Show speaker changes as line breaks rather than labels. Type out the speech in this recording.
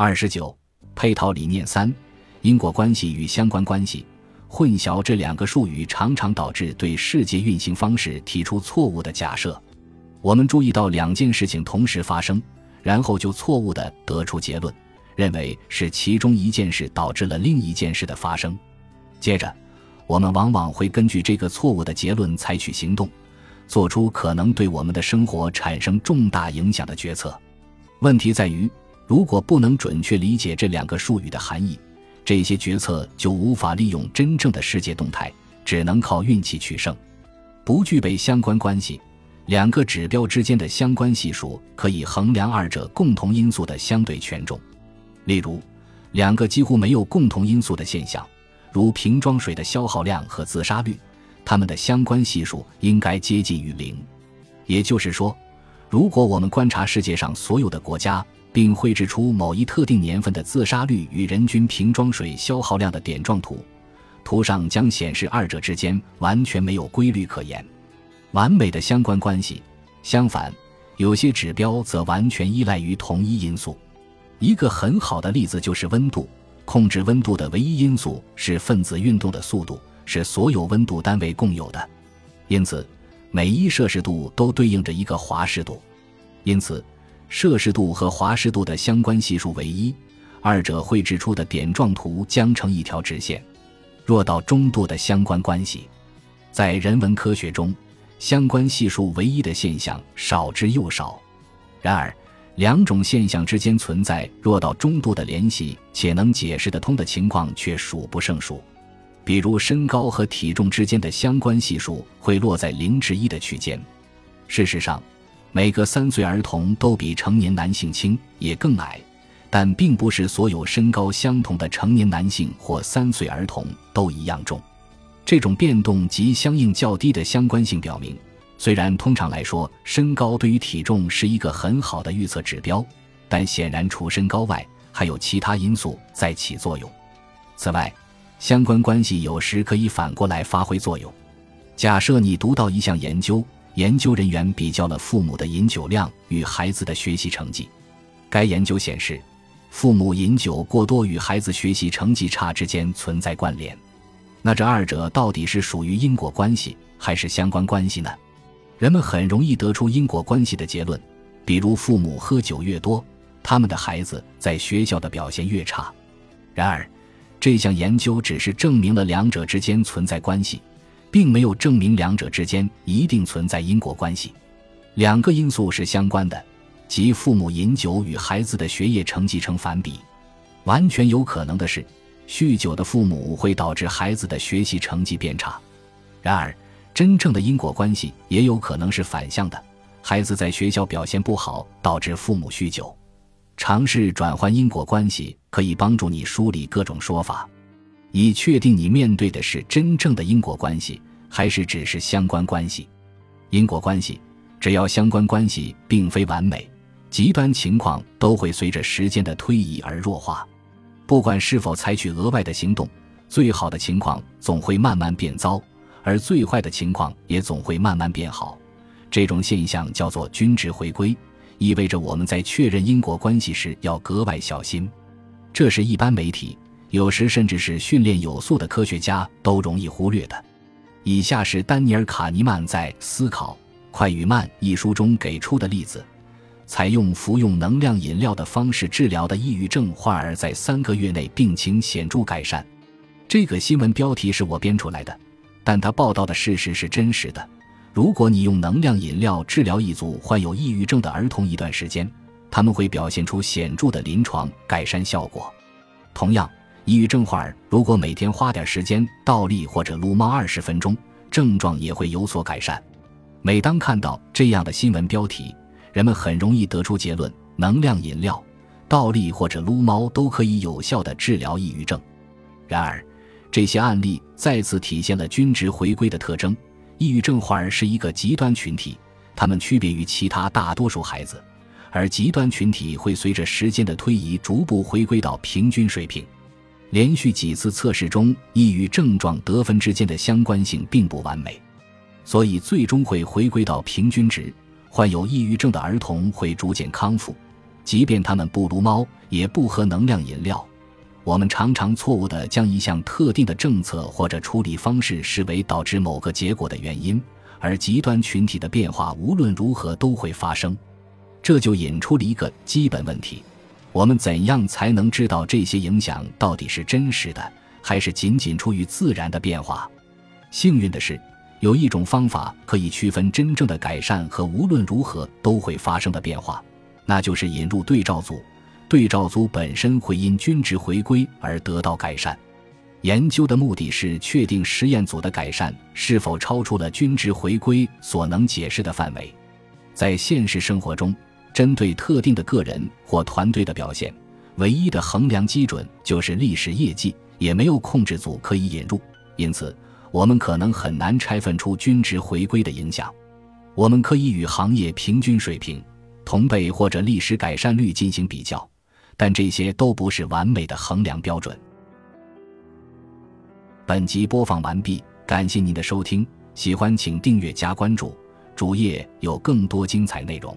二十九，配套理念三：因果关系与相关关系。混淆这两个术语常常导致对世界运行方式提出错误的假设。我们注意到两件事情同时发生，然后就错误地得出结论，认为是其中一件事导致了另一件事的发生。接着，我们往往会根据这个错误的结论采取行动，做出可能对我们的生活产生重大影响的决策。问题在于，如果不能准确理解这两个术语的含义。这些决策就无法利用真正的世界动态，只能靠运气取胜。不具备相关关系，两个指标之间的相关系数可以衡量二者共同因素的相对权重。例如，两个几乎没有共同因素的现象，如瓶装水的消耗量和自杀率，它们的相关系数应该接近于零。也就是说，如果我们观察世界上所有的国家，并绘制出某一特定年份的自杀率与人均瓶装水消耗量的点状图，图上将显示二者之间完全没有规律可言，完美的相关关系。相反，有些指标则完全依赖于同一因素。一个很好的例子就是温度。控制温度的唯一因素是分子运动的速度，是所有温度单位共有的。因此，每一摄氏度都对应着一个华氏度。因此。摄氏度和华氏度的相关系数为一，二者绘制出的点状图将成一条直线。弱到中度的相关关系，在人文科学中，相关系数为一的现象少之又少。然而，两种现象之间存在弱到中度的联系，且能解释得通的情况却数不胜数。比如，身高和体重之间的相关系数会落在零至一的区间。事实上。每个三岁儿童都比成年男性轻，也更矮，但并不是所有身高相同的成年男性或三岁儿童都一样重。这种变动及相应较低的相关性表明，虽然通常来说身高对于体重是一个很好的预测指标，但显然除身高外，还有其他因素在起作用。此外，相关关系有时可以反过来发挥作用。假设你读到一项研究。研究人员比较了父母的饮酒量与孩子的学习成绩。该研究显示，父母饮酒过多与孩子学习成绩差之间存在关联。那这二者到底是属于因果关系还是相关关系呢？人们很容易得出因果关系的结论，比如父母喝酒越多，他们的孩子在学校的表现越差。然而，这项研究只是证明了两者之间存在关系。并没有证明两者之间一定存在因果关系，两个因素是相关的，即父母饮酒与孩子的学业成绩成反比。完全有可能的是，酗酒的父母会导致孩子的学习成绩变差。然而，真正的因果关系也有可能是反向的，孩子在学校表现不好，导致父母酗酒。尝试转换因果关系，可以帮助你梳理各种说法。以确定你面对的是真正的因果关系，还是只是相关关系。因果关系，只要相关关系并非完美，极端情况都会随着时间的推移而弱化。不管是否采取额外的行动，最好的情况总会慢慢变糟，而最坏的情况也总会慢慢变好。这种现象叫做均值回归，意味着我们在确认因果关系时要格外小心。这是一般媒体。有时甚至是训练有素的科学家都容易忽略的。以下是丹尼尔·卡尼曼在《思考快与慢》一书中给出的例子：采用服用能量饮料的方式治疗的抑郁症患儿在三个月内病情显著改善。这个新闻标题是我编出来的，但他报道的事实是真实的。如果你用能量饮料治疗一组患有抑郁症的儿童一段时间，他们会表现出显著的临床改善效果。同样。抑郁症患儿如果每天花点时间倒立或者撸猫二十分钟，症状也会有所改善。每当看到这样的新闻标题，人们很容易得出结论：能量饮料、倒立或者撸猫都可以有效地治疗抑郁症。然而，这些案例再次体现了均值回归的特征。抑郁症患儿是一个极端群体，他们区别于其他大多数孩子，而极端群体会随着时间的推移逐步回归到平均水平。连续几次测试中，抑郁症状得分之间的相关性并不完美，所以最终会回归到平均值。患有抑郁症的儿童会逐渐康复，即便他们不撸猫，也不喝能量饮料。我们常常错误地将一项特定的政策或者处理方式视为导致某个结果的原因，而极端群体的变化无论如何都会发生。这就引出了一个基本问题：我们怎样才能知道这些影响到底是真实的，还是仅仅出于自然的变化？幸运的是，有一种方法可以区分真正的改善和无论如何都会发生的变化。那就是引入对照组，对照组本身会因均值回归而得到改善。研究的目的是确定实验组的改善是否超出了均值回归所能解释的范围。在现实生活中，针对特定的个人或团队的表现，唯一的衡量基准就是历史业绩，也没有控制组可以引入，因此我们可能很难拆分出均值回归的影响。我们可以与行业平均水平。同辈或者历史改善率进行比较，但这些都不是完美的衡量标准。本集播放完毕，感谢您的收听，喜欢请订阅加关注，主页有更多精彩内容。